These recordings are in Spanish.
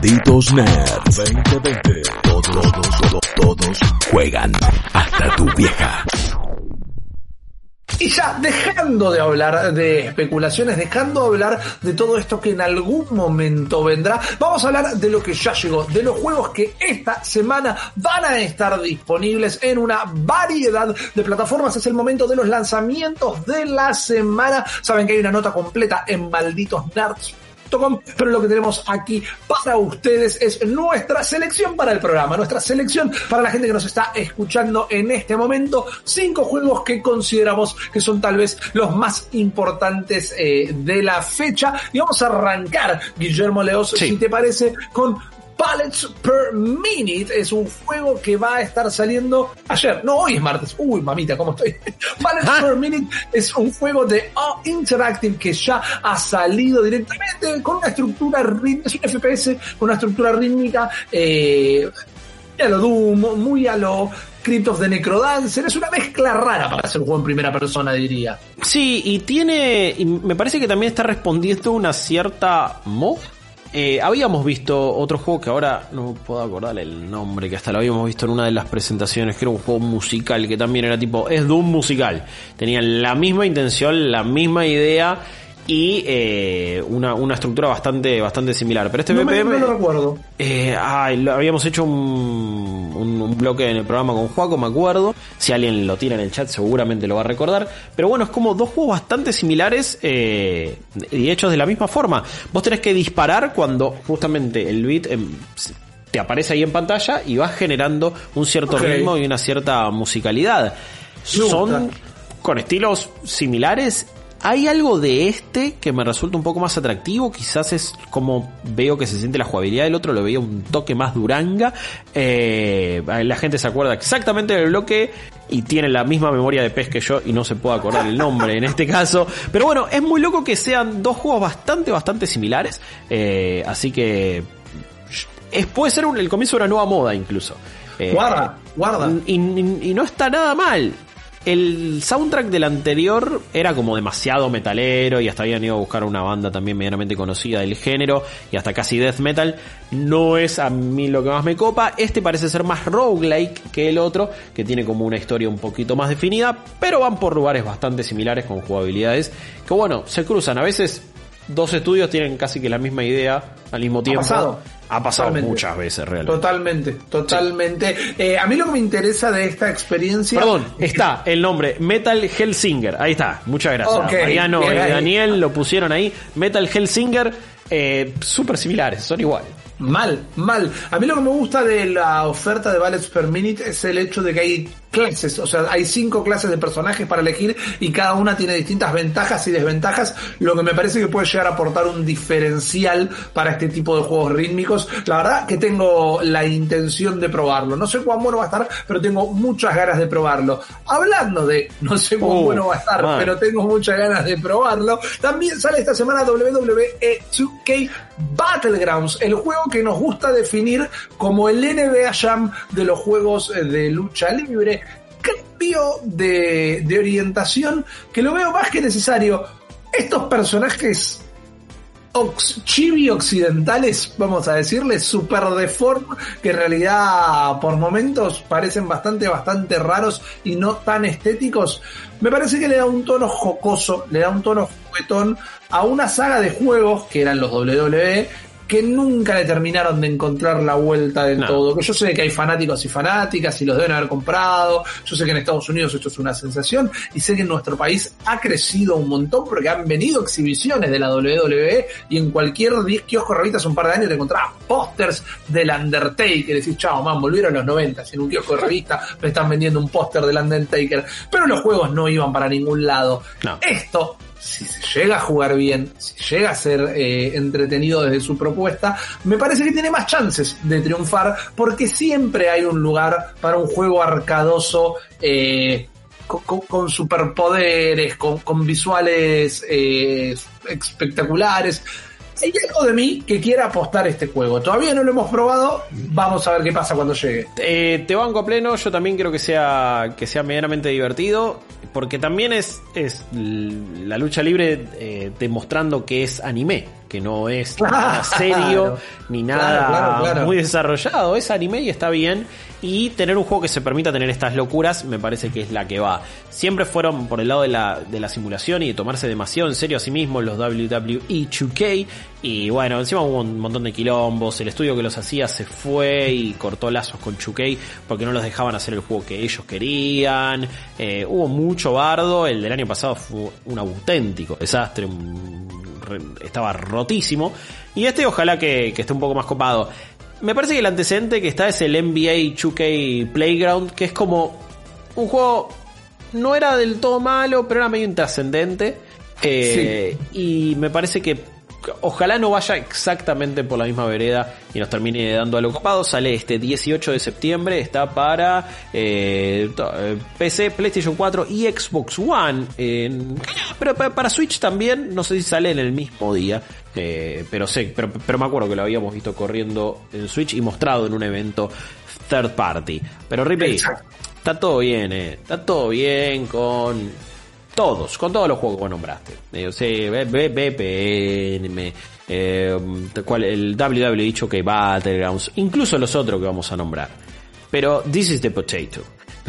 Malditos Nerds 2020. Todos, todos, todos, todos juegan. Hasta tu vieja. Y ya dejando de hablar de especulaciones, dejando de hablar de todo esto que en algún momento vendrá, vamos a hablar de lo que ya llegó, de los juegos que esta semana van a estar disponibles en una variedad de plataformas. Es el momento de los lanzamientos de la semana. Saben que hay una nota completa en Malditos Pero lo que tenemos aquí para ustedes es nuestra selección para el programa, nuestra selección para la gente que nos está escuchando en este momento, cinco juegos que consideramos que son tal vez los más importantes eh, de la fecha. Y vamos a arrancar, Guillermo Leos, si te parece, con Pallets per Minute es un juego que va a estar saliendo ayer. No, hoy es martes. Uy, mamita, ¿cómo estoy? Pallets ah. per Minute es un juego de All Interactive que ya ha salido directamente con una estructura rítmica, es un FPS con una estructura rítmica, eh, a lo Doom, muy a lo Crypt of the Necrodancer. Es una mezcla rara para hacer un juego en primera persona, diría. Sí, y tiene. Y me parece que también está respondiendo una cierta mod eh, habíamos visto otro juego que ahora no puedo acordar el nombre, que hasta lo habíamos visto en una de las presentaciones, que era un juego musical, que también era tipo, es Doom musical. Tenían la misma intención, la misma idea y eh, una, una, estructura bastante bastante similar. Pero este no no lo recuerdo. Eh, habíamos hecho un, un, bloque en el programa con Juaco, me acuerdo. Si alguien lo tira en el chat, seguramente lo va a recordar. Pero bueno, es como dos juegos bastante similares eh, y hechos de la misma forma. Vos tenés que disparar cuando justamente el beat em, te aparece ahí en pantalla y vas generando un cierto ritmo y una cierta musicalidad. Son con estilos similares hay algo de este que me resulta un poco más atractivo, quizás es como veo que se siente la jugabilidad del otro, lo veía un toque más duranga. Eh, la gente se acuerda exactamente del bloque y tiene la misma memoria de pez que yo y no se puede acordar el nombre en este caso. Pero bueno, es muy loco que sean dos juegos bastante, bastante similares. Eh, así que es, puede ser el comienzo de una nueva moda incluso. Eh, guarda, guarda. y, no está nada mal el soundtrack del anterior era como demasiado metalero y hasta habían ido a buscar una banda también medianamente conocida del género y hasta casi death metal. No es a mí lo que más me copa. Este parece ser más roguelike que el otro, que tiene como una historia un poquito más definida, pero van por lugares bastante similares con jugabilidades que bueno, se cruzan. A veces dos estudios tienen casi que la misma idea al mismo tiempo. Ha pasado muchas veces, realmente. Totalmente, totalmente. Eh, a mí lo que me interesa de esta experiencia. Perdón, está el nombre Metal Hellsinger. Ahí está, muchas gracias. Mariano y Daniel lo pusieron ahí. Metal Hellsinger, eh, súper similares, son iguales. Mal, mal. A mí lo que me gusta de la oferta de Ballets per Minute es el hecho de que hay clases, o sea, hay cinco clases de personajes para elegir y cada una tiene distintas ventajas y desventajas, lo que me parece que puede llegar a aportar un diferencial para este tipo de juegos rítmicos. La verdad que tengo la intención de probarlo. No sé cuán bueno va a estar, pero tengo muchas ganas de probarlo. Hablando de no sé cuán uh, bueno va a estar, pero tengo muchas ganas de probarlo, también sale esta semana WWE 2K Battlegrounds, el juego que nos gusta definir como el NBA Jam de los juegos de lucha libre. Cambio de, orientación que lo veo más que necesario. Estos personajes chibi occidentales, vamos a decirles, super deform, que en realidad por momentos parecen bastante, bastante raros y no tan estéticos, me parece que le da un tono jocoso, le da un tono juguetón a una saga de juegos que eran los WWE que nunca le terminaron de encontrar la vuelta del todo. Que yo sé que hay fanáticos y fanáticas y los deben haber comprado. Yo sé que en Estados Unidos esto es una sensación y sé que en nuestro país ha crecido un montón porque han venido exhibiciones de la WWE y en cualquier kiosco revista hace un par de años te encontrabas pósters del Undertaker. Decís, chao, man, volvieron los 90 en un kiosco de revista me están vendiendo un póster del Undertaker. Pero los juegos no iban para ningún lado. Esto si se llega a jugar bien, si llega a ser eh, entretenido desde su propuesta, me parece que tiene más chances de triunfar porque siempre hay un lugar para un juego arcadoso eh, con, superpoderes, con, visuales eh, espectaculares. Hay algo de mí que quiera apostar este juego. Todavía no lo hemos probado. Vamos a ver qué pasa cuando llegue. te banco a pleno. Yo también creo que sea, que sea medianamente divertido porque también es, es la lucha libre eh, demostrando que es anime. que no es Claro, nada serio ni nada claro, claro, claro. muy desarrollado. Es anime y está bien. Y tener un juego que se permita tener estas locuras me parece que es la que va. Siempre fueron por el lado de la, de la simulación y de tomarse demasiado en serio a sí mismos los WWE 2K. Y bueno, encima hubo un montón de quilombos. El estudio que los hacía se fue y cortó lazos con 2K porque no los dejaban hacer el juego que ellos querían. Eh, hubo mucho bardo. El del año pasado fue un auténtico desastre. estaba rotísimo. Y este ojalá que, que esté un poco más copado. Me parece que el antecedente que está es el NBA 2K Playground, que es como un juego no era del todo malo, pero era medio intrascendente. Eh, Y me parece que ojalá no vaya exactamente por la misma vereda y nos termine dando algo copado. Sale este 18 de septiembre, está para eh, eh, PC, PlayStation 4 y Xbox One. Pero pa- para Switch también, no sé si sale en el mismo día. eh, pero sé, pero, pero me acuerdo que lo habíamos visto corriendo en Switch y mostrado en un evento third party. Pero Ripley. Está todo bien, eh. Está todo bien con todos, con todos los juegos que vos nombraste. Eh, o sea, BPN, eh, el WWE 2K Battlegrounds, incluso los otros que vamos a nombrar. Pero this is the potato.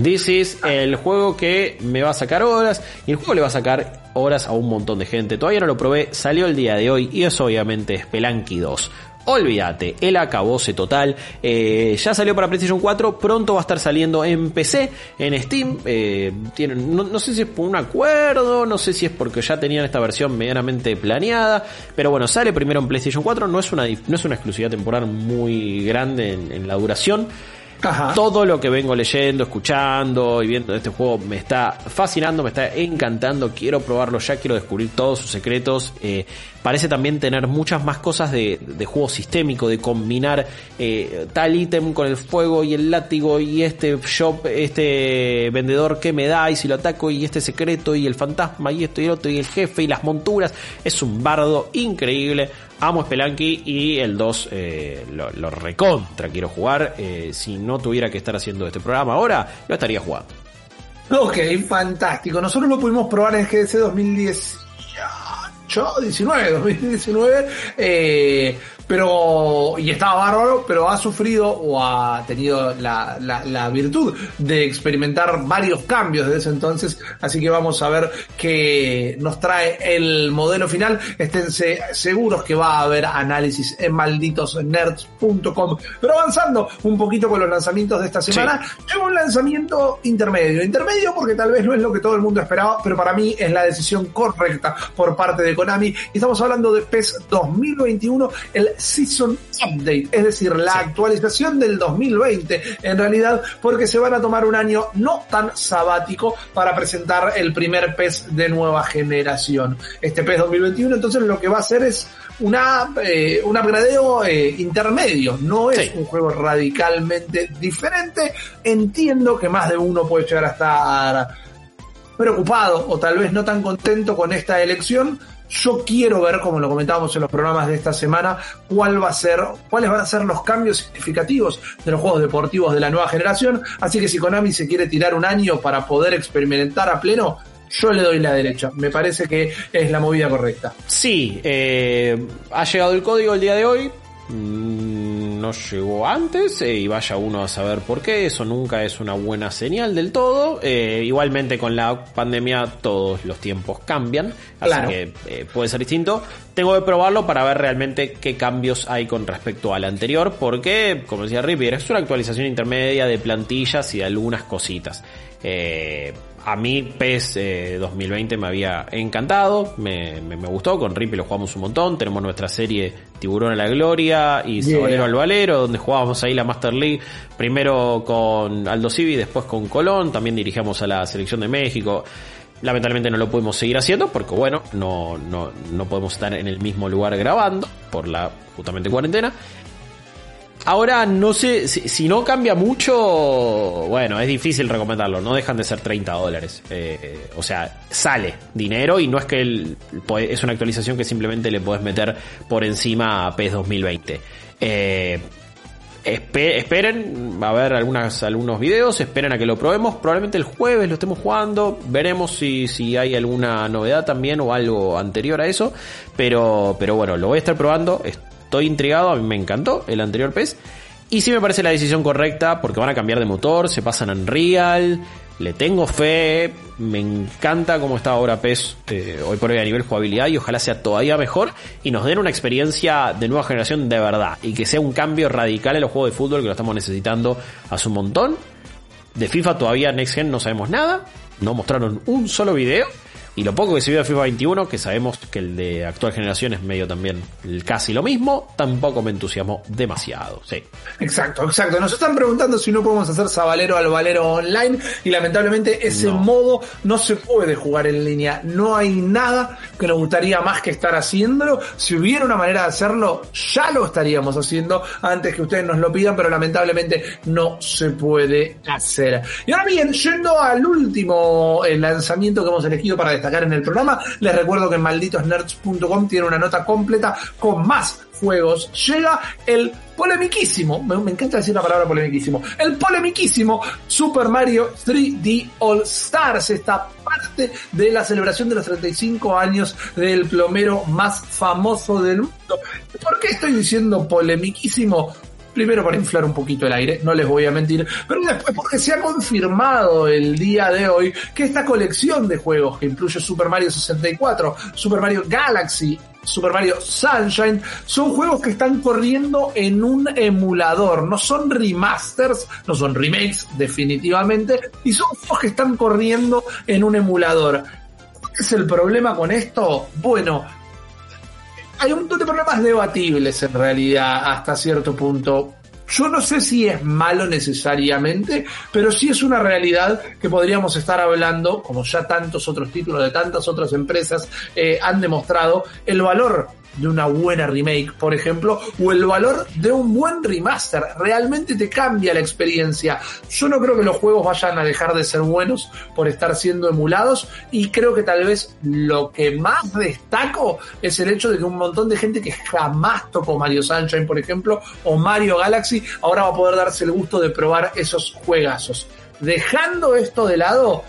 This is el juego que me va a sacar horas y el juego le va a sacar horas a un montón de gente. Todavía no lo probé, salió el día de hoy y es obviamente Spelunky 2. Olvídate, el acabose total. Eh, ya salió para PlayStation 4, pronto va a estar saliendo en PC, en Steam. Eh, tienen, no, no sé si es por un acuerdo, no sé si es porque ya tenían esta versión medianamente planeada. Pero bueno, sale primero en PlayStation 4, no es una, no es una exclusividad temporal muy grande en- en la duración. Ajá. Todo lo que vengo leyendo, escuchando y viendo de este juego me está fascinando, me está encantando. Quiero probarlo ya, quiero descubrir todos sus secretos. Eh, parece también tener muchas más cosas de, de juego sistémico, de combinar eh, tal ítem con el fuego y el látigo y este shop, este vendedor que me da y si lo ataco y este secreto y el fantasma y esto y el otro y el jefe y las monturas. Es un bardo increíble. Amo Spelunky y el 2 eh, lo, recontra quiero jugar. Eh, si no tuviera que estar haciendo este programa ahora, lo estaría jugando. Ok, fantástico. Nosotros lo pudimos probar en GDC 2018, 19, 2019, eh, pero, y estaba bárbaro, pero ha sufrido o ha tenido la, la, la virtud de experimentar varios cambios desde ese entonces, así que vamos a ver qué nos trae el modelo final. Esténse seguros que va a haber análisis en malditosnerds.com. Pero avanzando un poquito con los lanzamientos de esta semana, Llegó un lanzamiento intermedio. Intermedio porque tal vez no es lo que todo el mundo esperaba, pero para mí es la decisión correcta por parte de Konami. Y estamos hablando de PES 2021, el Season Update, es decir, la actualización del 2020, en realidad, porque se van a tomar un año no tan sabático para presentar el primer PES de nueva generación. Este PES 2021, entonces lo que va a hacer es una, eh, un upgradeo eh, intermedio, no es Sí. un juego radicalmente diferente. Entiendo que más de uno puede llegar a estar preocupado o tal vez no tan contento con esta elección. Yo quiero ver, como lo comentábamos en los programas de esta semana, cuál va a ser, cuáles van a ser los cambios significativos de los juegos deportivos de la nueva generación. Así que si Konami se quiere tirar un año para poder experimentar a pleno, yo le doy la derecha. Me parece que es la movida correcta. Sí, eh, ha llegado el código el día de hoy. Mm, No llegó antes eh, y vaya uno a saber por qué. Eso nunca es una buena señal del todo. Eh, igualmente con la pandemia todos los tiempos cambian. Así Claro. que eh, puede ser distinto. Tengo que probarlo para ver realmente qué cambios hay con respecto al anterior. Porque, como decía Ripper, es una actualización intermedia de plantillas y de algunas cositas. Eh, a mí PES eh, 2020 me había encantado, me, me- me gustó, con Rippy lo jugamos un montón, tenemos nuestra serie Tiburón a la Gloria y Yeah. Sabalero al Valero, donde jugábamos ahí la Master League, primero con Aldo Civi, después con Colón, también dirigíamos a la selección de México. Lamentablemente no lo pudimos seguir haciendo porque bueno, no, no, no podemos estar en el mismo lugar grabando por la justamente cuarentena. Ahora no sé, si, no cambia mucho, bueno, es difícil recomendarlo, no dejan de ser 30 dólares. Eh, o sea, sale dinero y no es que el- es una actualización que simplemente le podés meter por encima a PES 2020. Eh, Espe- esperen a ver algunas, algunos videos, esperen a que lo probemos. Probablemente el jueves lo estemos jugando. Veremos si, si hay alguna novedad también o algo anterior a eso. Pero, pero bueno, lo voy a estar probando. Estoy intrigado, a mí me encantó el anterior PES. Y sí me parece la decisión correcta porque van a cambiar de motor, se pasan a Unreal. Le tengo fe, me encanta cómo está ahora PES eh, hoy por hoy a nivel jugabilidad y ojalá sea todavía mejor y nos den una experiencia de nueva generación de verdad y que sea un cambio radical en los juegos de fútbol que lo estamos necesitando hace un montón. De FIFA todavía Next Gen no sabemos nada, no mostraron un solo video y lo poco que se vio de FIFA 21, que sabemos que el de actual generación es medio también casi lo mismo, tampoco me entusiasmó demasiado, sí. Exacto, exacto. Nos están preguntando si no podemos hacer Sabalero al Valero online y lamentablemente ese No. modo no se puede jugar en línea. No hay nada que nos gustaría más que estar haciéndolo. Si hubiera una manera de hacerlo, ya lo estaríamos haciendo antes que ustedes nos lo pidan, pero lamentablemente no se puede hacer. Y ahora bien, yendo al último eh, lanzamiento que hemos elegido para destacar en el programa, les recuerdo que malditosnerds.com tiene una nota completa con más juegos. Llega el polemiquísimo, me, me encanta decir la palabra polemiquísimo, el polemiquísimo Super Mario 3D All Stars, esta parte de la celebración de los 35 años del plomero más famoso del mundo. ¿Por qué estoy diciendo polemiquísimo? Primero para inflar un poquito el aire, no les voy a mentir, pero después porque se ha confirmado el día de hoy que esta colección de juegos que incluye Super Mario 64, Super Mario Galaxy, Super Mario Sunshine, son juegos que están corriendo en un emulador, no son remasters, no son remakes definitivamente, y son juegos que están corriendo en un emulador. ¿Cuál es el problema con esto? Bueno, hay un montón de problemas debatibles en realidad hasta cierto punto. Yo no sé si es malo necesariamente, pero sí es una realidad que podríamos estar hablando, como ya tantos otros títulos de tantas otras empresas eh, han demostrado, el valor de una buena remake, por ejemplo, o el valor de un buen remaster. Realmente te cambia la experiencia. Yo no creo que los juegos vayan a dejar de ser buenos por estar siendo emulados y creo que tal vez lo que más destaco es el hecho de que un montón de gente que jamás tocó Mario Sunshine, por ejemplo, o Mario Galaxy, ahora va a poder darse el gusto de probar esos juegazos. Dejando esto de lado,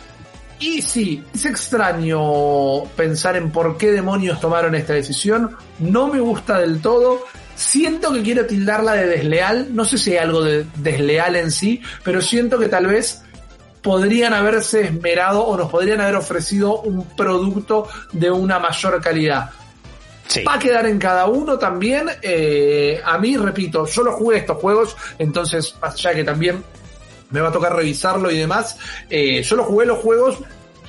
y sí, es extraño pensar en por qué demonios tomaron esta decisión. No me gusta del todo. Siento que quiero tildarla de desleal. No sé si hay algo de desleal en sí, pero siento que tal vez podrían haberse esmerado o nos podrían haber ofrecido un producto de una mayor calidad. Sí. Va a quedar en cada uno también. Eh, a mí, repito, yo lo jugué estos juegos, entonces, más allá de que también me va a tocar revisarlo y demás, eh, yo lo jugué los juegos,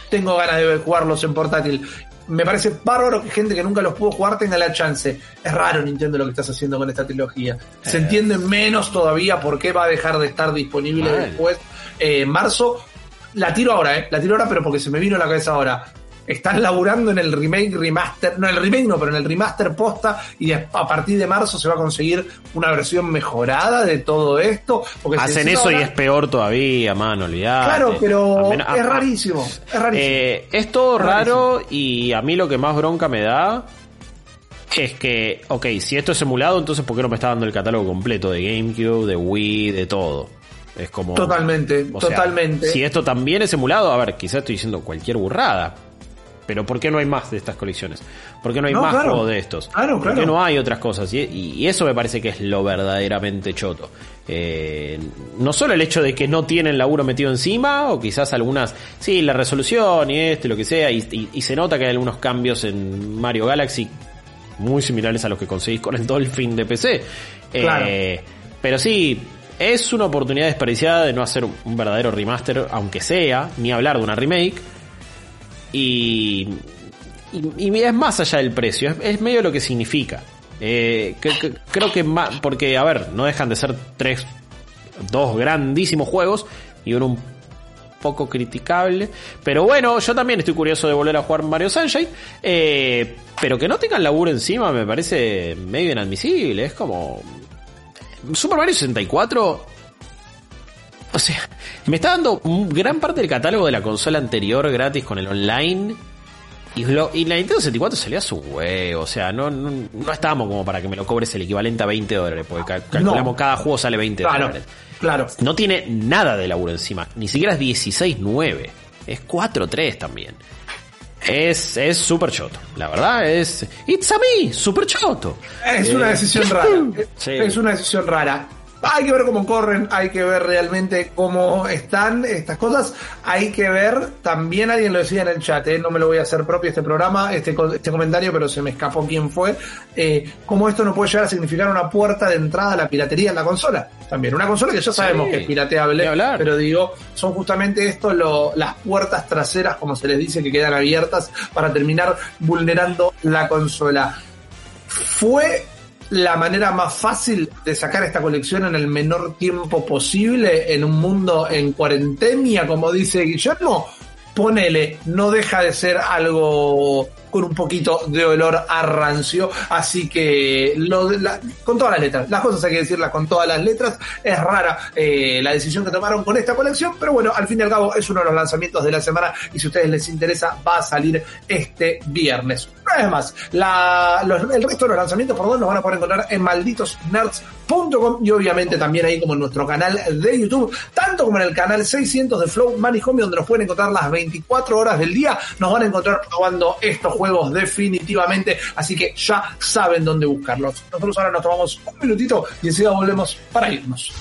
tengo ganas de jugarlos en portátil. Me parece bárbaro que gente que nunca los pudo jugar tenga la chance. Es raro Nintendo lo que estás haciendo con esta trilogía. Se Eh. entiende menos todavía por qué va a dejar de estar disponible Mal. después. Eh, en marzo, la tiro ahora, eh. La tiro ahora, pero porque se me vino a la cabeza ahora. Están laburando en el remake, remaster, no en el remake no, pero en el remaster posta y a partir de marzo se va a conseguir una versión mejorada de todo esto. Porque Hacen eso y es peor todavía, mano, olvidate. Claro, pero menos- es a- rarísimo, es rarísimo. Eh, es todo Es raro y a mí lo que más bronca me da es que, ok, si esto es emulado, entonces ¿por qué no me está dando el catálogo completo de GameCube, de Wii, de todo? Es como... Totalmente, sea, totalmente. si esto también es emulado, a ver, quizás estoy diciendo cualquier burrada. Pero ¿por qué no hay más de estas colecciones? ¿Por qué no hay No, más claro. juegos de estos? Claro, ¿Por qué no hay otras cosas? Y, y eso me parece que es lo verdaderamente choto. Eh, no solo el hecho de que no tienen laburo metido encima, o quizás algunas, sí, la resolución y esto lo que sea, y, y- y se nota que hay algunos cambios en Mario Galaxy muy similares a los que conseguís con el Dolphin de PC. Eh, Claro. Pero sí, es una oportunidad desperdiciada de no hacer un verdadero remaster, aunque sea, ni hablar de una remake. Y, y, es más allá del precio, es, es medio lo que significa. Eh, que- que- creo que más, porque, a ver, no dejan de ser tres, dos grandísimos juegos y uno un poco criticable. Pero bueno, yo también estoy curioso de volver a jugar Mario Sunshine. eh, pero que no tengan laburo encima me parece medio inadmisible. Es como. Super Mario 64. O sea, me está dando gran parte del catálogo de la consola anterior gratis con el online. Y, lo- y la Nintendo 64 salió a su huevo, o sea, no, no, no estábamos como para que me lo cobres el equivalente a 20 dólares, porque cal- calculamos cada juego sale 20 Claro, dólares. claro. No tiene nada de laburo encima, ni siquiera es 16.9, es 4.3 también. Es es súper choto, la verdad es... It's a me, súper choto. Es Eh, una decisión rara. Sí. Es una decisión rara. Hay que ver cómo corren, hay que ver realmente cómo están estas cosas. Hay que ver, también alguien lo decía en el chat, ¿eh? no me lo voy a hacer propio este programa, este, este comentario, pero se me escapó quién fue, eh, cómo esto no puede llegar a significar una puerta de entrada a la piratería en la consola. También, una consola que ya sabemos Sí, que es pirateable, pero digo, son justamente esto lo- las puertas traseras, como se les dice, que quedan abiertas para terminar vulnerando la consola fue la manera más fácil de sacar esta colección en el menor tiempo posible en un mundo en cuarentena, como dice Guillermo. Ponele, no deja de ser algo con un poquito de olor a rancio, así que lo la- con todas las letras, las cosas hay que decirlas con todas las letras, es rara eh, la decisión que tomaron con esta colección, pero bueno, al fin y al cabo es uno de los lanzamientos de la semana y si a ustedes les interesa va a salir este viernes. Una vez más, el resto de los lanzamientos por dos los van a poder encontrar en malditosnerds.com y obviamente también ahí como en nuestro canal de YouTube, tanto como en el canal 600 de Flow Money Home, donde nos pueden encontrar las 24 horas del día, nos van a encontrar probando estos juegos definitivamente, así que ya saben dónde buscarlos. Nosotros ahora nos tomamos un minutito y enseguida volvemos para irnos.